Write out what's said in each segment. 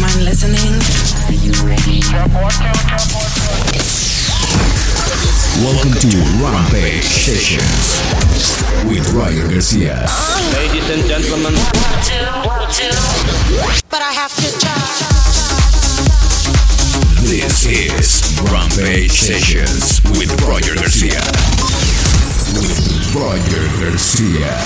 mind listening. Welcome to Rampage Sessions with Roger Garcia. Ladies and gentlemen. But I have to try. This is Rampage Sessions with Roger Garcia. With Roger Garcia.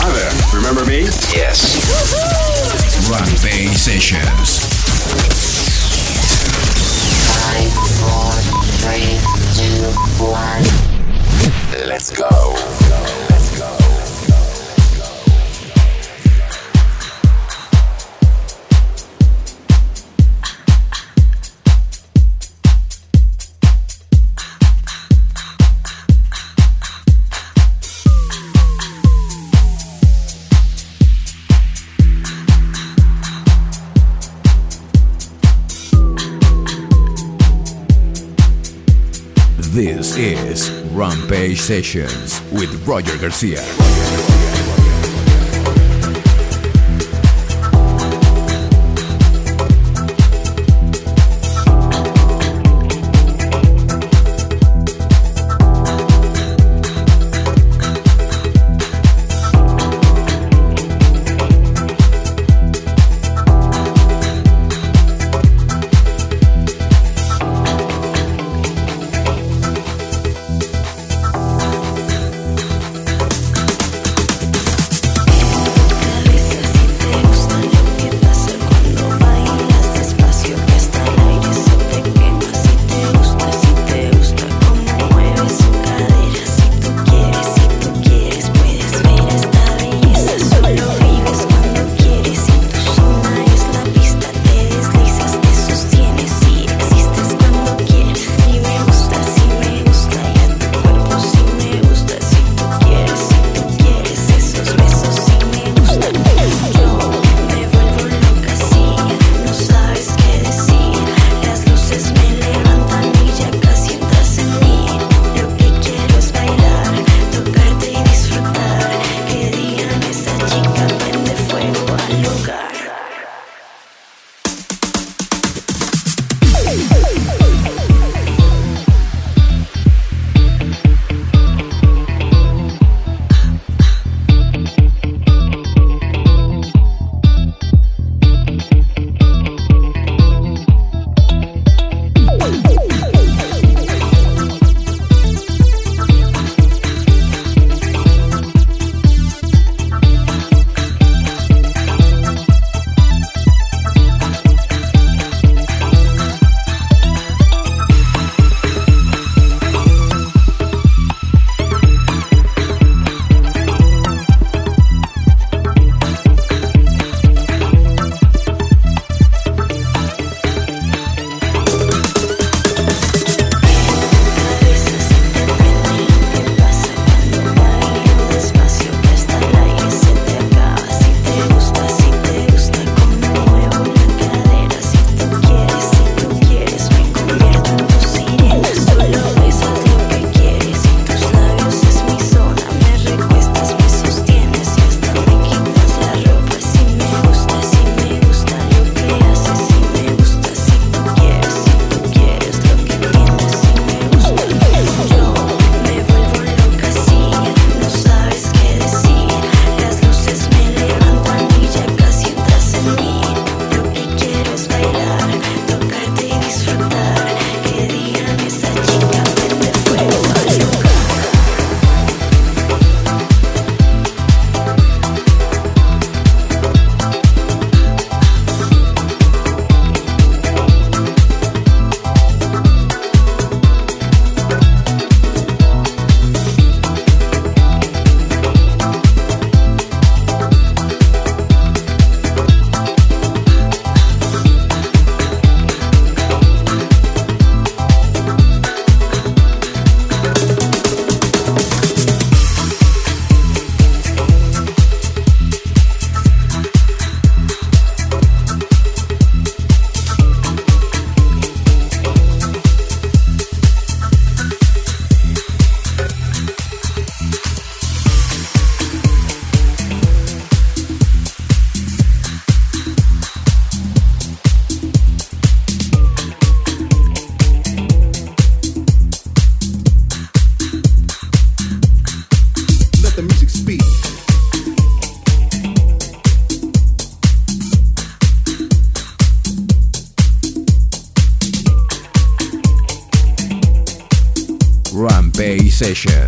Hi there. Remember me? Yes. Rampage Sessions. Five, four, three, two, one. Let's go. Let's go. This is Rampage Sessions with Roger Garcia. Rampage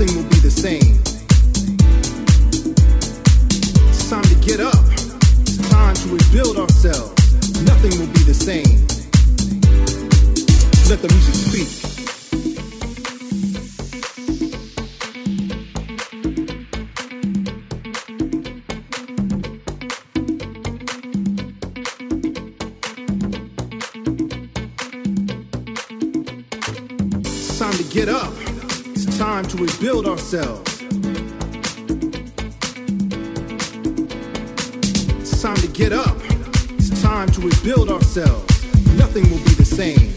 nothing will be the same. It's time to get up. It's time to rebuild ourselves. Nothing will be the same. Let the music speak. build ourselves. It's time to get up. It's time to rebuild ourselves. Nothing will be the same.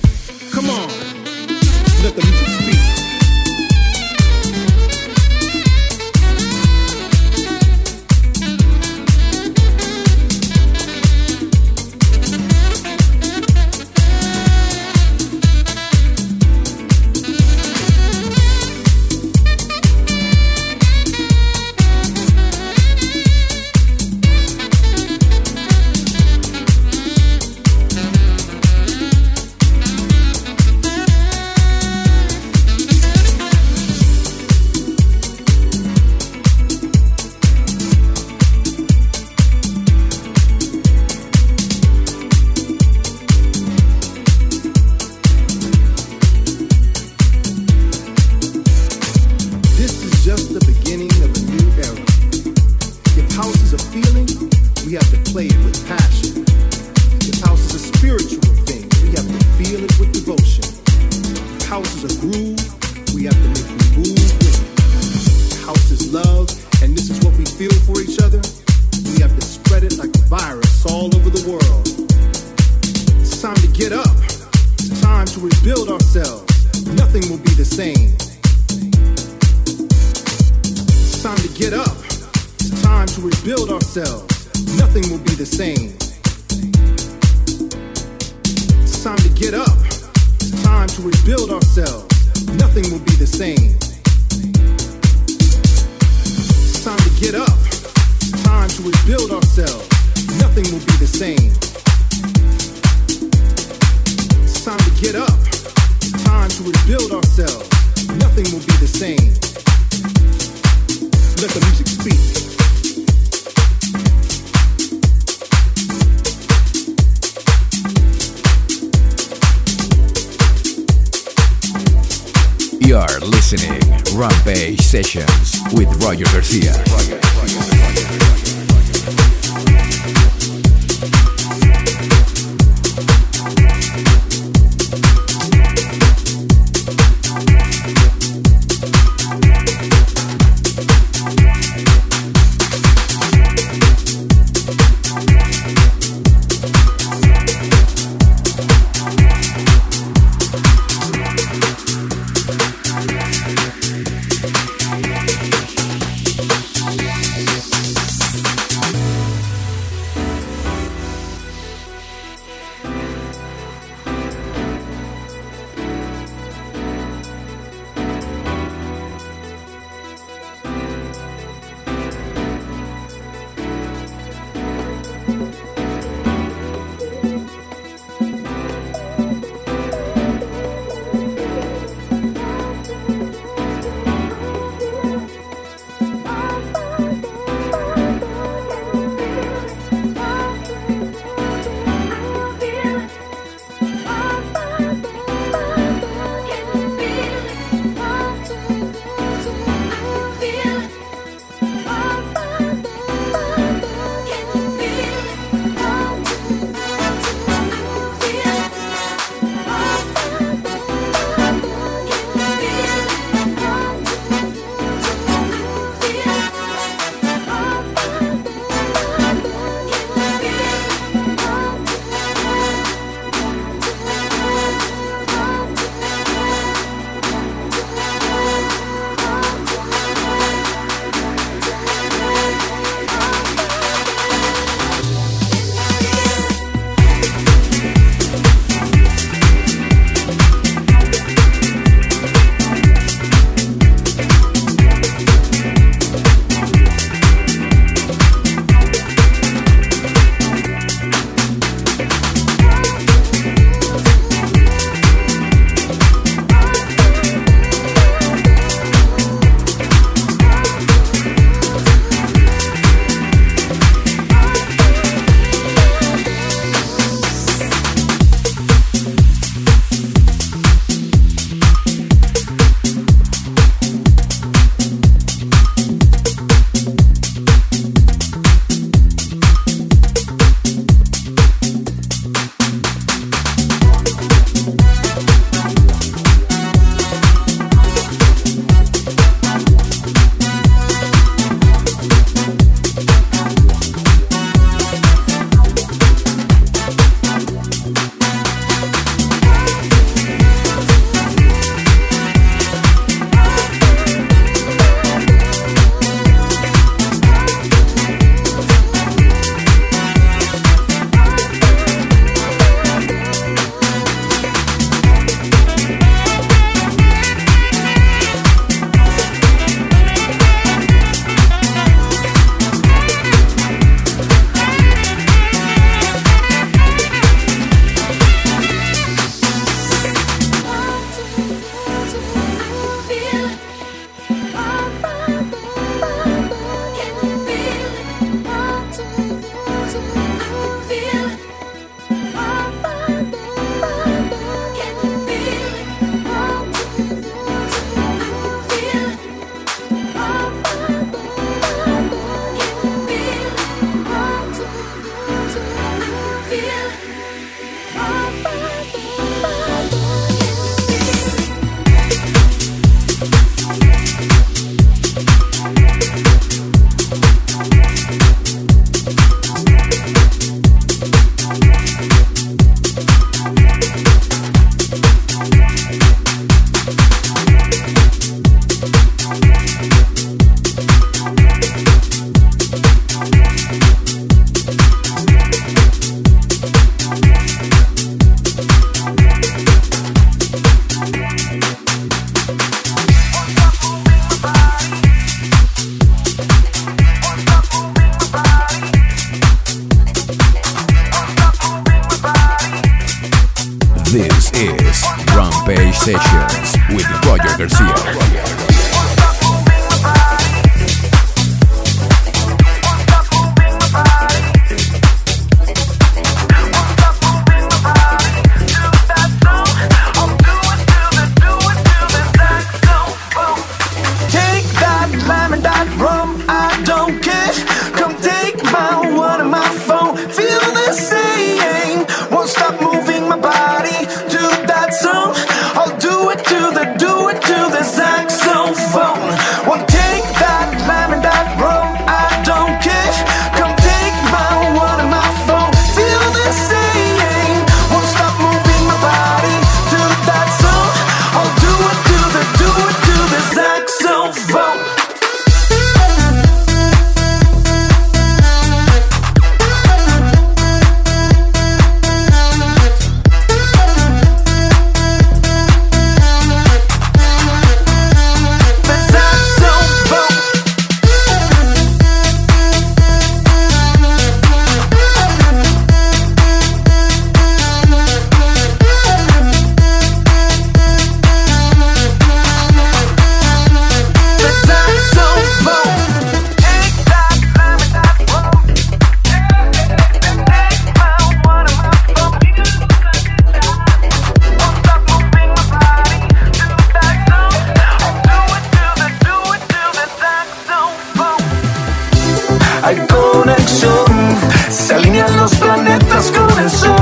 conexión. Se alinean los planetas con el sol.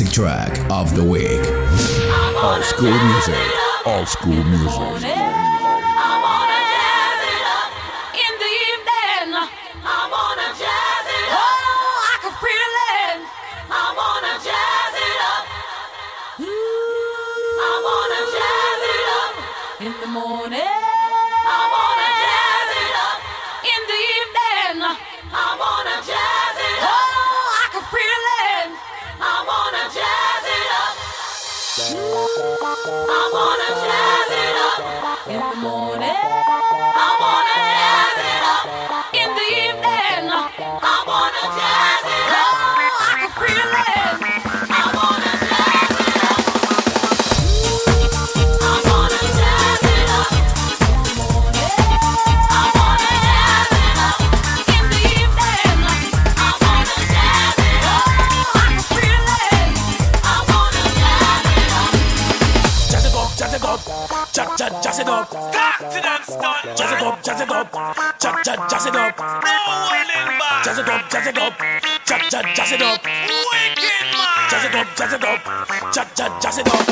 Classic track of the week. All school music. All school music. Jazz it up, jazz it up, jazz, jazz, jazz it up. Jazz it up, jazz it up, jazz, jazz, jazz it up. Jazz it up, jazz it up, jazz, jazz, jazz it up.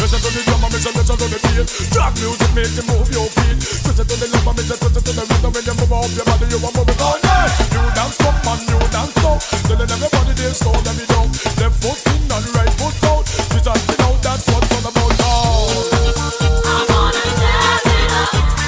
Listen to the drum and listen, listen to the beat. Drag music make you move your feet. Listen to the love and listen, listen to the rhythm when you move up your body, you are moving all night. New dance up and new dance up. Telling everybody this, so let me know. Left foot in and right foot out. This and you know that's what's all about now. Jazz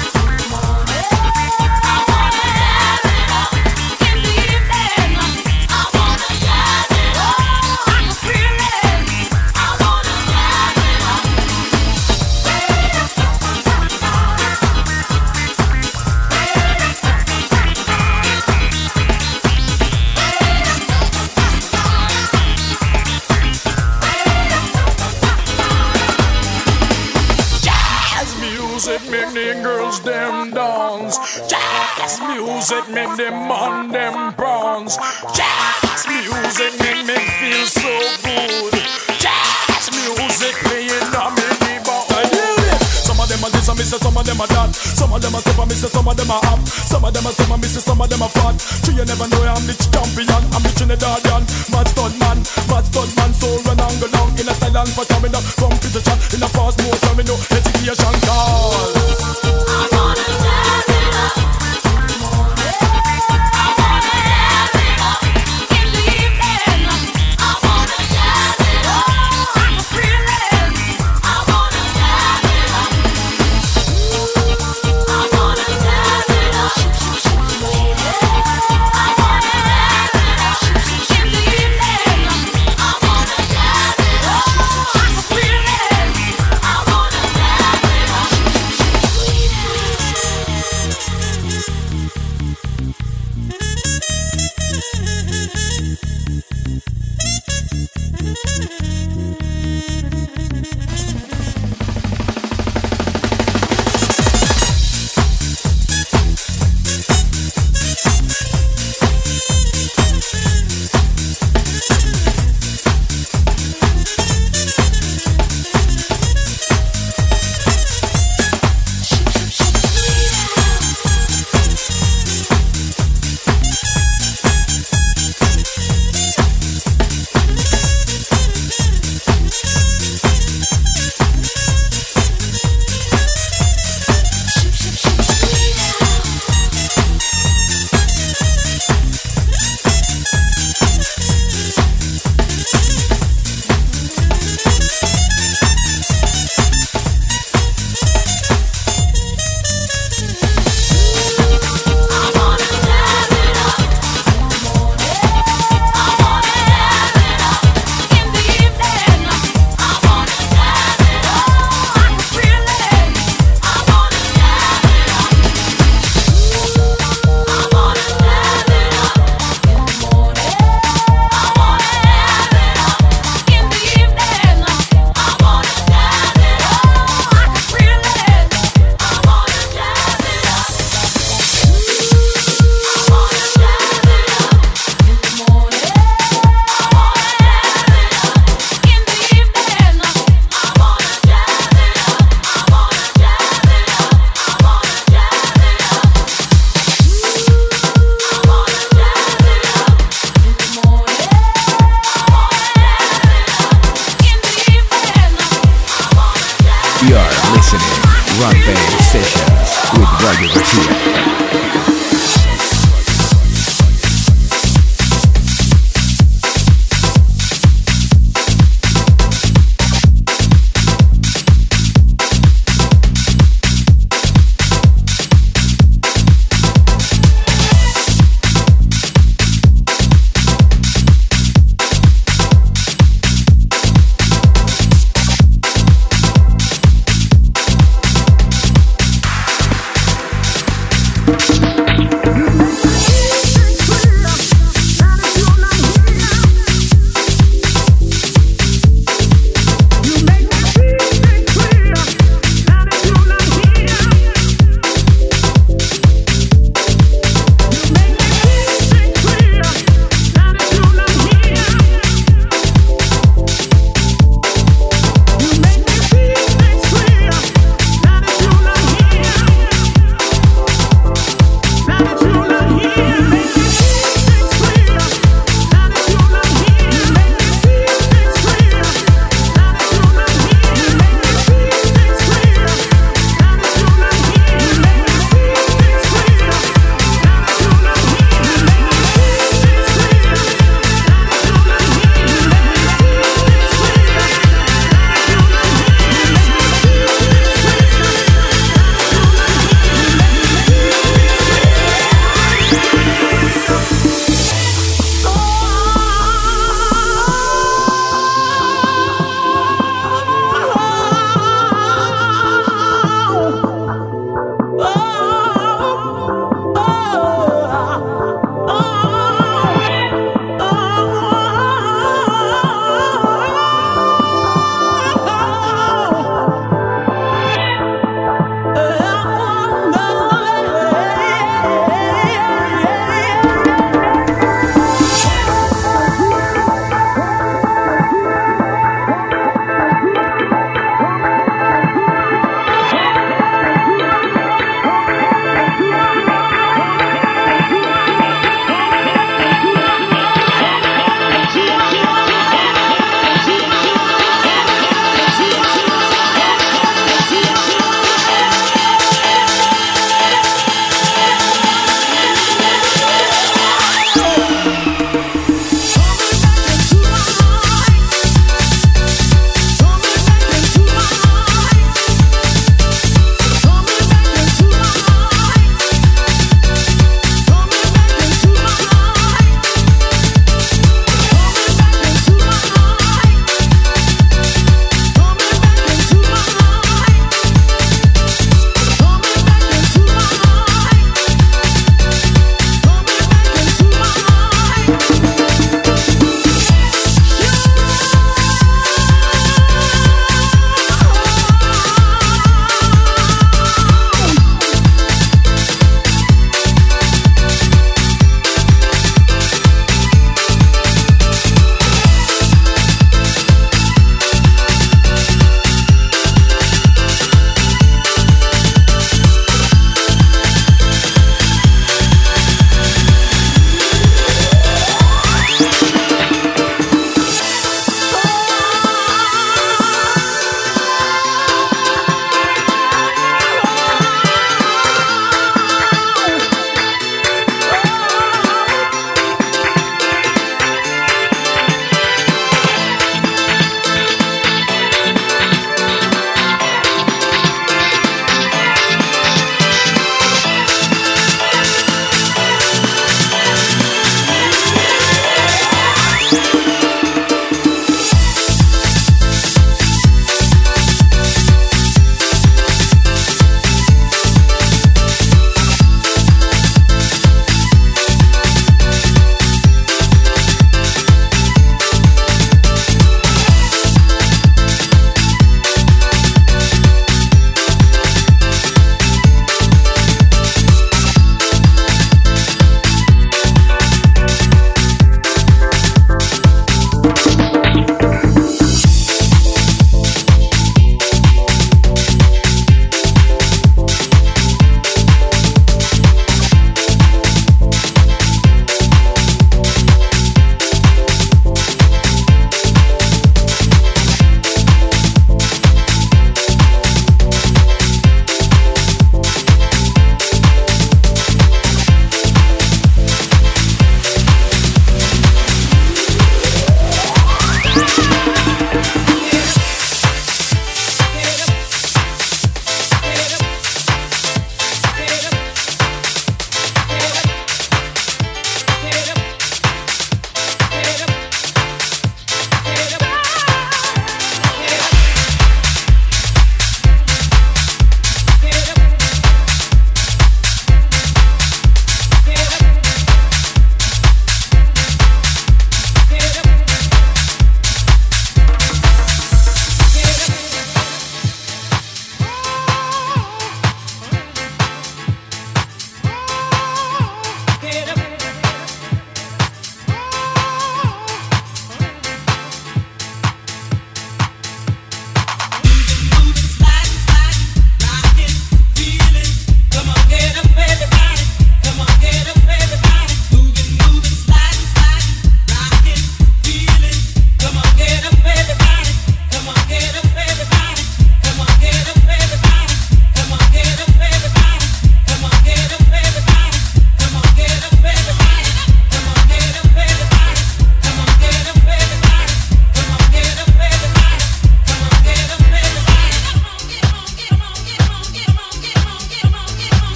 music make them man them bronze. Jazz music make me feel so good. Jazz music playing on me the. Some of them are this and me say some of them are that. Some of them are super, me say some of them are up. Some of them are some, me say some of them are fat. True, you never know I'm the champion. I'm the Trinidadian, mad stud man, mad stud man. So run and go down in a Thailand for coming up competition in a fast motion. Me know education call.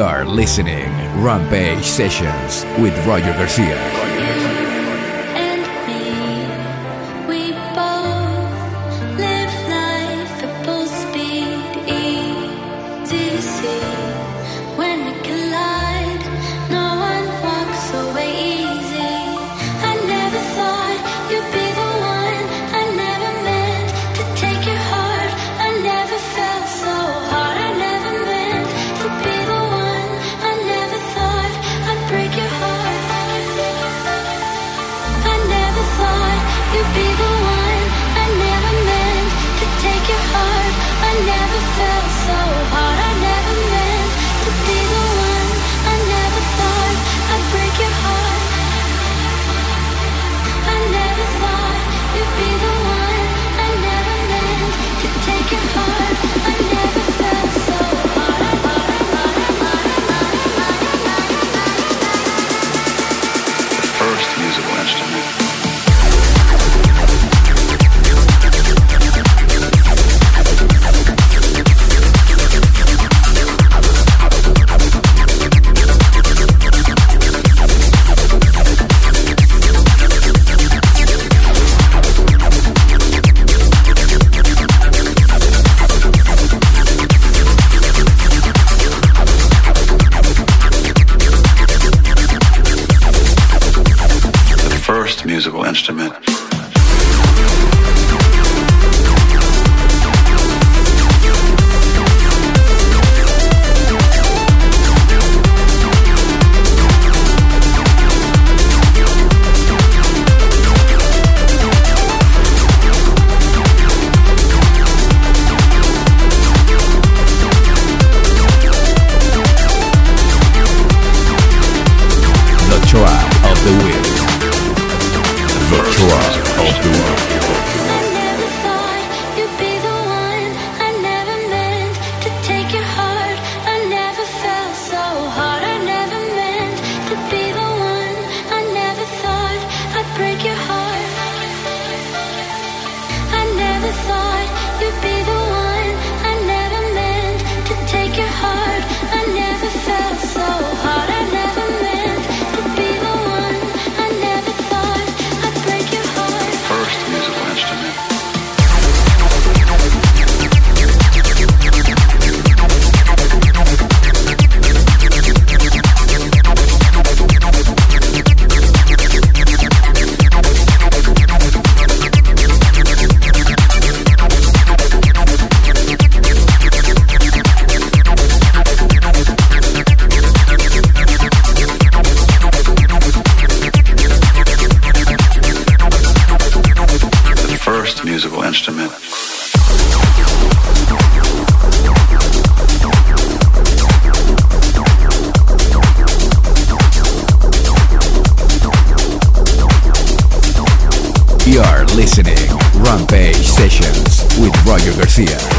You're listening Rampage Sessions with Roger Garcia.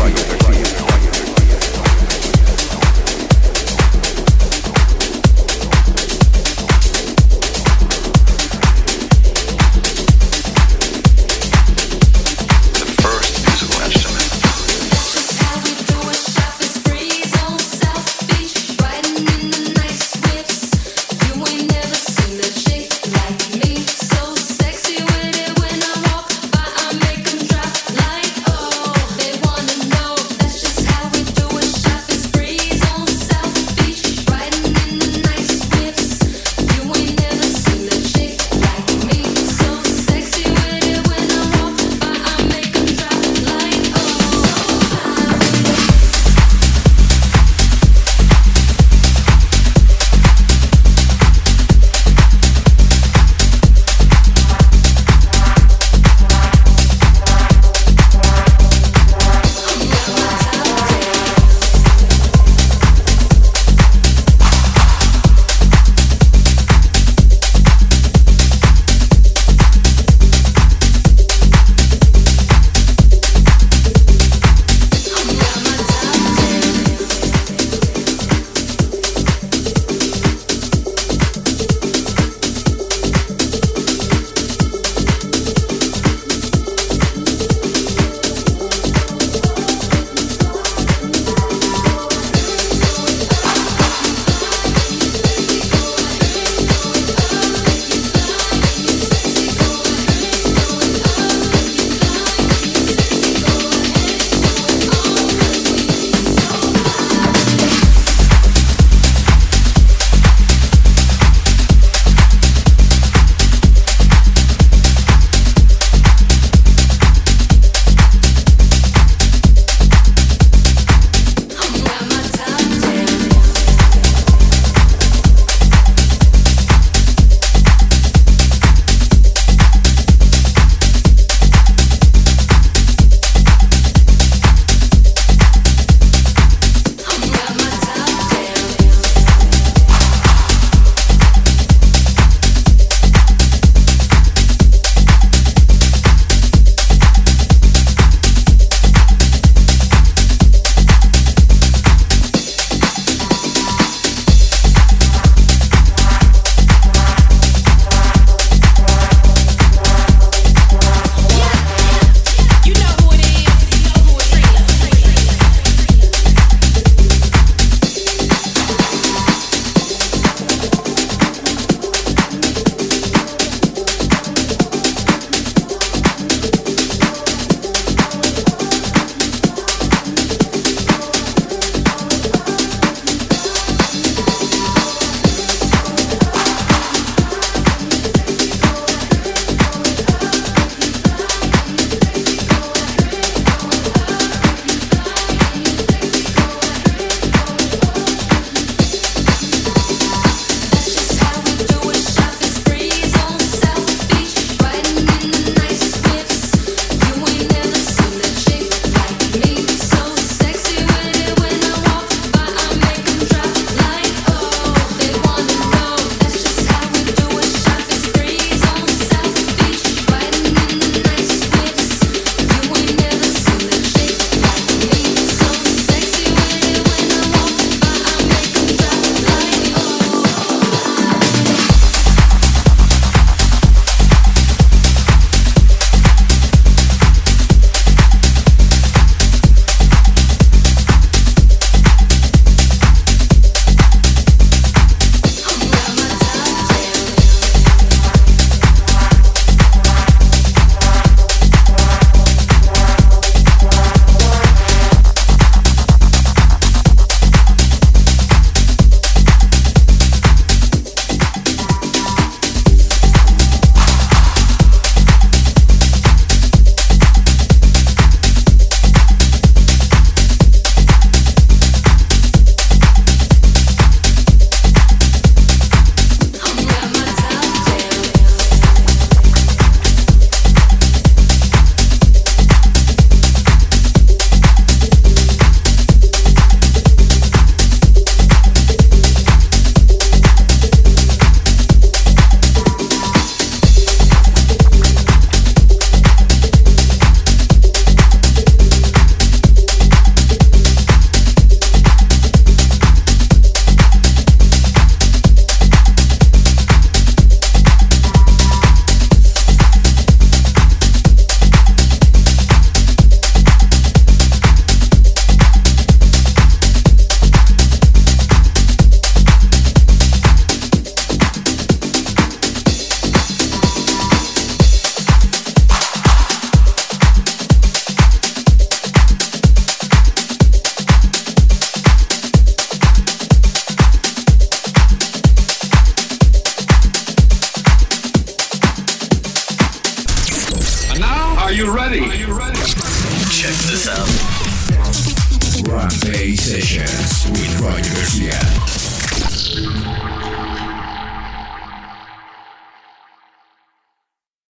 Know